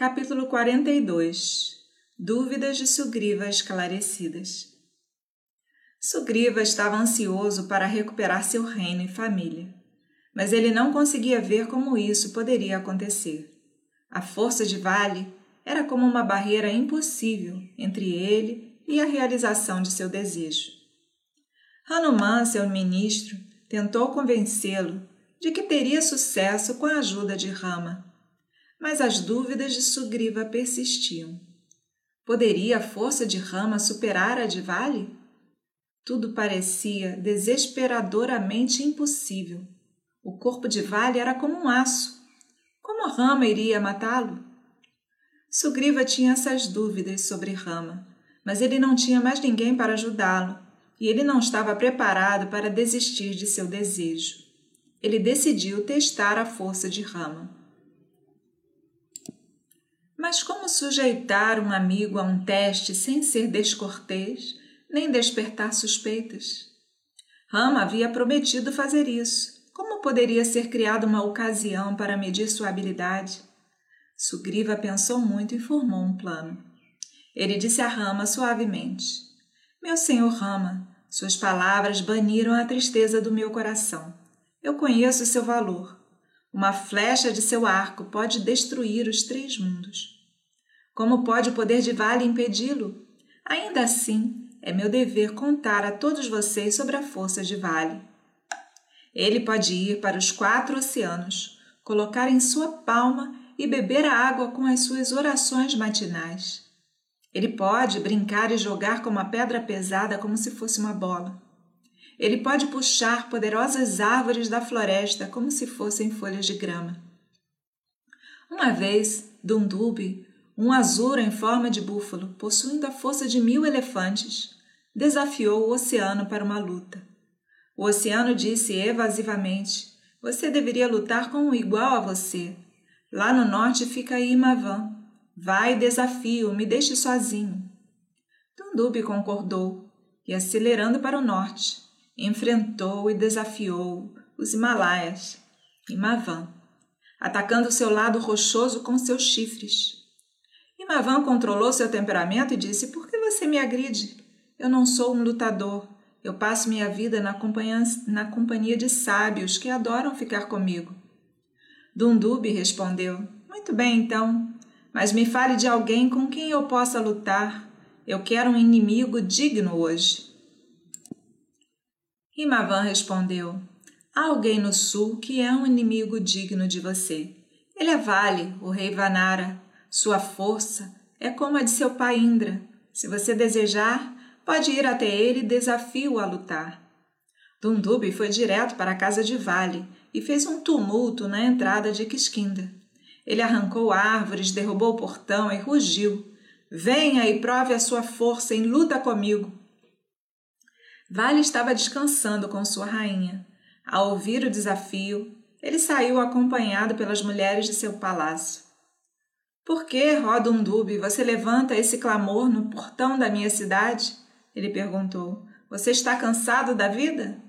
Capítulo 42 Dúvidas de Sugriva esclarecidas. Sugriva estava ansioso para recuperar seu reino e família, mas ele não conseguia ver como isso poderia acontecer. A força de Vale era como uma barreira impossível entre ele e a realização de seu desejo. Hanuman, seu ministro, tentou convencê-lo de que teria sucesso com a ajuda de Rama, mas as dúvidas de Sugriva persistiam. Poderia a força de Rama superar a de Vale? Tudo parecia desesperadoramente impossível. O corpo de Vale era como um aço. Como Rama iria matá-lo? Sugriva tinha essas dúvidas sobre Rama, mas ele não tinha mais ninguém para ajudá-lo e ele não estava preparado para desistir de seu desejo. Ele decidiu testar a força de Rama. Mas como sujeitar um amigo a um teste sem ser descortês, nem despertar suspeitas? Rama havia prometido fazer isso. Como poderia ser criada uma ocasião para medir sua habilidade? Sugriva pensou muito e formou um plano. Ele disse a Rama suavemente: Meu senhor Rama, suas palavras baniram a tristeza do meu coração. Eu conheço seu valor. Uma flecha de seu arco pode destruir os três mundos. Como pode o poder de Vale impedi-lo? Ainda assim, é meu dever contar a todos vocês sobre a força de Vale. Ele pode ir para os quatro oceanos, colocar em sua palma e beber a água com as suas orações matinais. Ele pode brincar e jogar com uma pedra pesada como se fosse uma bola. Ele pode puxar poderosas árvores da floresta como se fossem folhas de grama. Uma vez, Dundubi, um azura em forma de búfalo, possuindo a força de mil elefantes, desafiou o oceano para uma luta. O oceano disse evasivamente: Você deveria lutar com um igual a você. Lá no norte fica Imavan. Vai, desafio, me deixe sozinho. Dundubi concordou e, acelerando para o norte, enfrentou e desafiou os Himalaias, Imavan, atacando seu lado rochoso com seus chifres. Imavan controlou seu temperamento e disse: Por que você me agride? Eu não sou um lutador. Eu passo minha vida na companhia, na companhia de sábios que adoram ficar comigo. Dundubi respondeu: Muito bem, então. Mas me fale de alguém com quem eu possa lutar. Eu quero um inimigo digno hoje. Himavan respondeu: Há alguém no sul que é um inimigo digno de você. Ele é Vale, o rei Vanara. Sua força é como a de seu pai Indra. Se você desejar, pode ir até ele e desafio-o a lutar. Dundubi foi direto para a casa de Vale e fez um tumulto na entrada de Quisquinda. Ele arrancou árvores, derrubou o portão e rugiu. Venha e prove a sua força em luta comigo. Vale estava descansando com sua rainha. Ao ouvir o desafio, ele saiu acompanhado pelas mulheres de seu palácio. Por que, Rodundube, você levanta esse clamor no portão da minha cidade? Ele perguntou. Você está cansado da vida?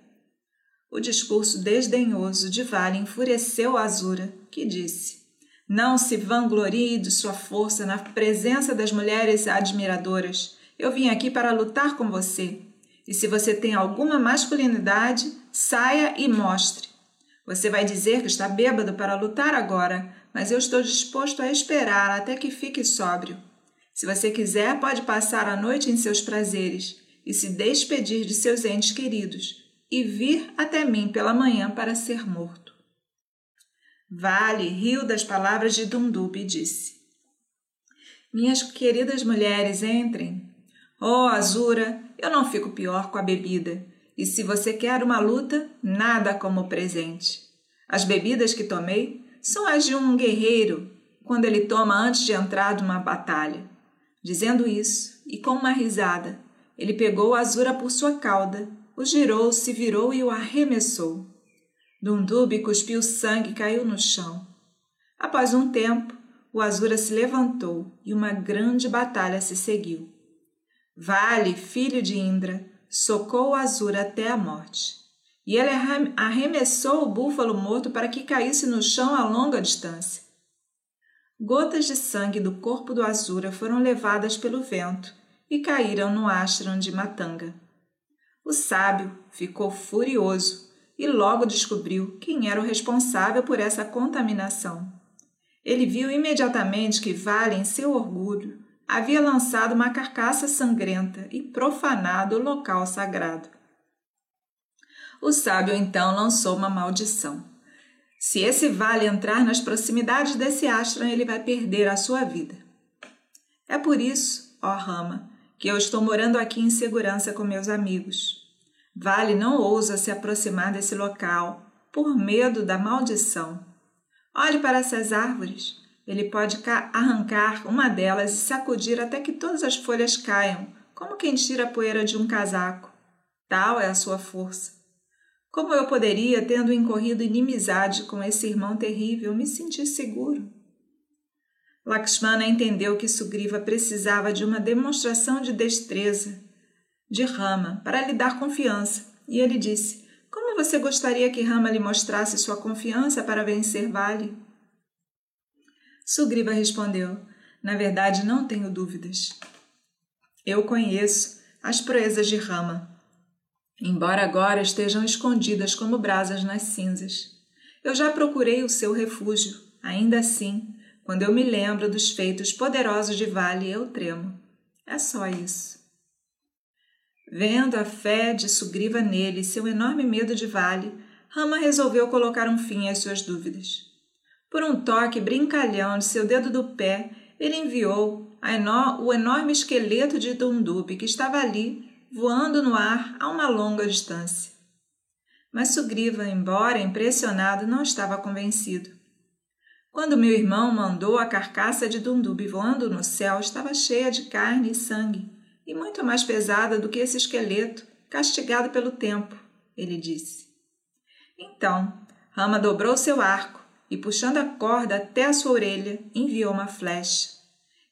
O discurso desdenhoso de Vale enfureceu Azura, que disse: Não se vanglorie de sua força na presença das mulheres admiradoras. Eu vim aqui para lutar com você. E se você tem alguma masculinidade, saia e mostre. Você vai dizer que está bêbado para lutar agora, mas eu estou disposto a esperar até que fique sóbrio. Se você quiser, pode passar a noite em seus prazeres e se despedir de seus entes queridos e vir até mim pela manhã para ser morto. Vale riu das palavras de Dundub e disse: Minhas queridas mulheres, entrem. Oh, Azura, eu não fico pior com a bebida. E se você quer uma luta, nada como presente. As bebidas que tomei são as de um guerreiro quando ele toma antes de entrar numa batalha. Dizendo isso, e com uma risada, ele pegou Azura por sua cauda o girou, se virou e o arremessou. Dundubi cuspiu sangue e caiu no chão. Após um tempo, o Azura se levantou e uma grande batalha se seguiu. Vale, filho de Indra, socou o Azura até a morte. E ele arremessou o búfalo morto para que caísse no chão a longa distância. gotas de sangue do corpo do Azura foram levadas pelo vento e caíram no ashram de Matanga. O sábio ficou furioso e logo descobriu quem era o responsável por essa contaminação. Ele viu imediatamente que Vale, em seu orgulho, havia lançado uma carcaça sangrenta e profanado o local sagrado. O sábio então lançou uma maldição. Se esse vale entrar nas proximidades desse ashram, ele vai perder a sua vida. É por isso, ó Rama, que eu estou morando aqui em segurança com meus amigos. Vale não ousa se aproximar desse local por medo da maldição. Olhe para essas árvores. Ele pode arrancar uma delas e sacudir até que todas as folhas caiam, como quem tira a poeira de um casaco. Tal é a sua força. Como eu poderia, tendo incorrido inimizade com esse irmão terrível, me sentir seguro? Lakshmana entendeu que Sugriva precisava de uma demonstração de destreza de Rama para lhe dar confiança, e ele disse: Como você gostaria que Rama lhe mostrasse sua confiança para vencer Vale? Sugriva respondeu: Na verdade, não tenho dúvidas. Eu conheço as proezas de Rama, embora agora estejam escondidas como brasas nas cinzas. Eu já procurei o seu refúgio, ainda assim, quando eu me lembro dos feitos poderosos de Vale, eu tremo. É só isso. Vendo a fé de Sugriva nele e seu enorme medo de Vale, Rama resolveu colocar um fim às suas dúvidas. Por um toque brincalhão de seu dedo do pé, ele enviou o enorme esqueleto de Dundubi que estava ali, voando no ar a uma longa distância. Mas Sugriva, embora impressionado, não estava convencido. Quando meu irmão mandou a carcaça de Dundubi voando no céu, estava cheia de carne e sangue, e muito mais pesada do que esse esqueleto, castigado pelo tempo, ele disse. Então, Rama dobrou seu arco e, puxando a corda até a sua orelha, enviou uma flecha.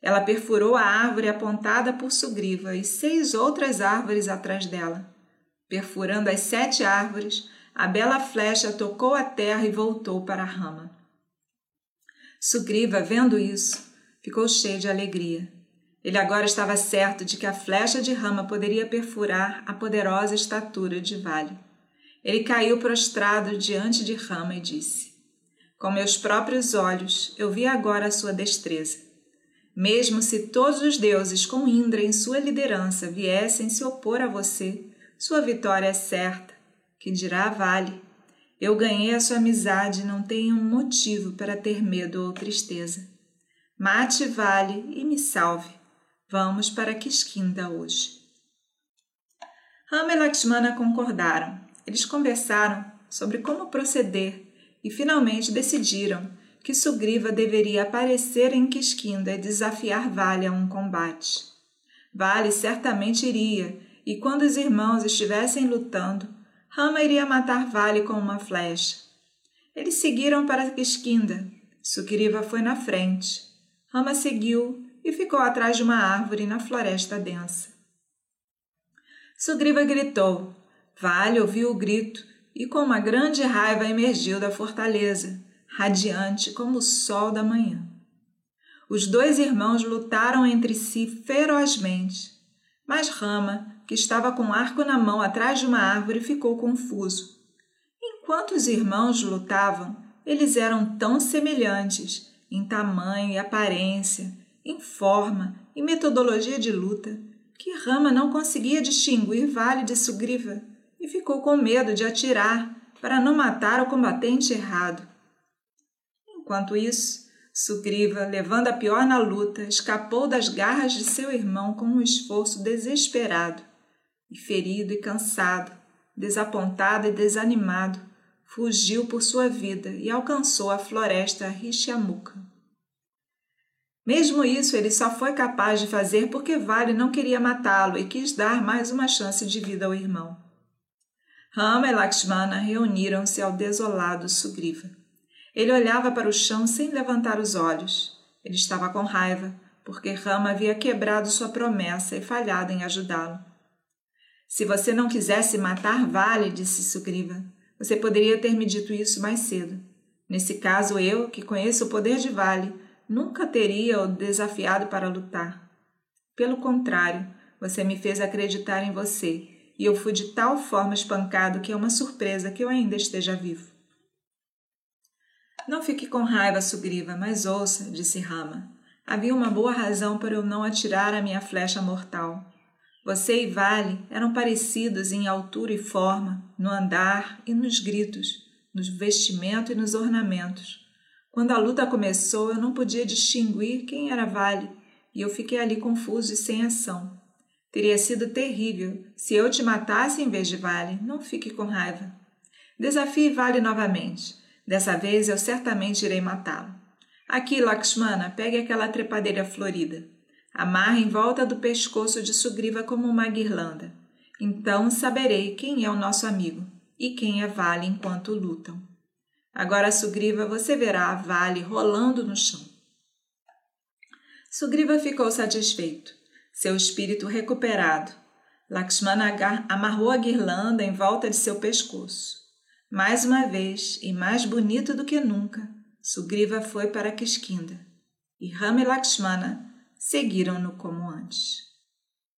Ela perfurou a árvore apontada por Sugriva e seis outras árvores atrás dela. Perfurando as sete árvores, a bela flecha tocou a terra e voltou para a rama. Sugriva, vendo isso, ficou cheio de alegria. Ele agora estava certo de que a flecha de rama poderia perfurar a poderosa estatura de Vale. Ele caiu prostrado diante de Rama e disse: Com meus próprios olhos eu vi agora a sua destreza. Mesmo se todos os deuses com Indra em sua liderança viessem se opor a você, sua vitória é certa. Que dirá Vale? Eu ganhei a sua amizade e não tenho um motivo para ter medo ou tristeza. Mate Vale e me salve. Vamos para Kiskinda hoje. Rama e Lakshmana concordaram. Eles conversaram sobre como proceder e finalmente decidiram que Sugriva deveria aparecer em Kiskinda e desafiar Vale a um combate. Vale certamente iria, e quando os irmãos estivessem lutando, Rama iria matar Vale com uma flecha. Eles seguiram para Kiskinda. Sugriva foi na frente. Rama seguiu e ficou atrás de uma árvore na floresta densa. Sugriva gritou. Vale ouviu o grito e com uma grande raiva emergiu da fortaleza, radiante como o sol da manhã. Os dois irmãos lutaram entre si ferozmente, mas Rama que estava com um arco na mão atrás de uma árvore, ficou confuso. Enquanto os irmãos lutavam, eles eram tão semelhantes em tamanho e aparência, em forma e metodologia de luta, que Rama não conseguia distinguir Vale de Sugriva e ficou com medo de atirar para não matar o combatente errado. Enquanto isso, Sugriva, levando a pior na luta, escapou das garras de seu irmão com um esforço desesperado e ferido e cansado, desapontado e desanimado, fugiu por sua vida e alcançou a floresta Rishamuka. Mesmo isso, ele só foi capaz de fazer porque Vale não queria matá-lo e quis dar mais uma chance de vida ao irmão. Rama e Lakshmana reuniram-se ao desolado Sugriva. Ele olhava para o chão sem levantar os olhos. Ele estava com raiva, porque Rama havia quebrado sua promessa e falhado em ajudá-lo. Se você não quisesse matar Vale, disse Sugriva, você poderia ter me dito isso mais cedo. Nesse caso, eu, que conheço o poder de Vale, nunca teria o desafiado para lutar. Pelo contrário, você me fez acreditar em você, e eu fui de tal forma espancado que é uma surpresa que eu ainda esteja vivo. Não fique com raiva, Sugriva, mas ouça, disse Rama. Havia uma boa razão para eu não atirar a minha flecha mortal. Você e Vale eram parecidos em altura e forma, no andar e nos gritos, no vestimento e nos ornamentos. Quando a luta começou, eu não podia distinguir quem era Vale, e eu fiquei ali confuso e sem ação. Teria sido terrível se eu te matasse em vez de Vale. Não fique com raiva. Desafie Vale novamente. Dessa vez eu certamente irei matá-lo. Aqui, Lakshmana, pegue aquela trepadeira florida. Amarre em volta do pescoço de Sugriva como uma guirlanda. Então saberei quem é o nosso amigo e quem é Vale enquanto lutam. Agora, Sugriva, você verá a Vale rolando no chão. Sugriva ficou satisfeito, seu espírito recuperado. Lakshmana amarrou a guirlanda em volta de seu pescoço. Mais uma vez, e mais bonito do que nunca, Sugriva foi para Kishkinda, e Rama e Lakshmana seguiram-no como antes.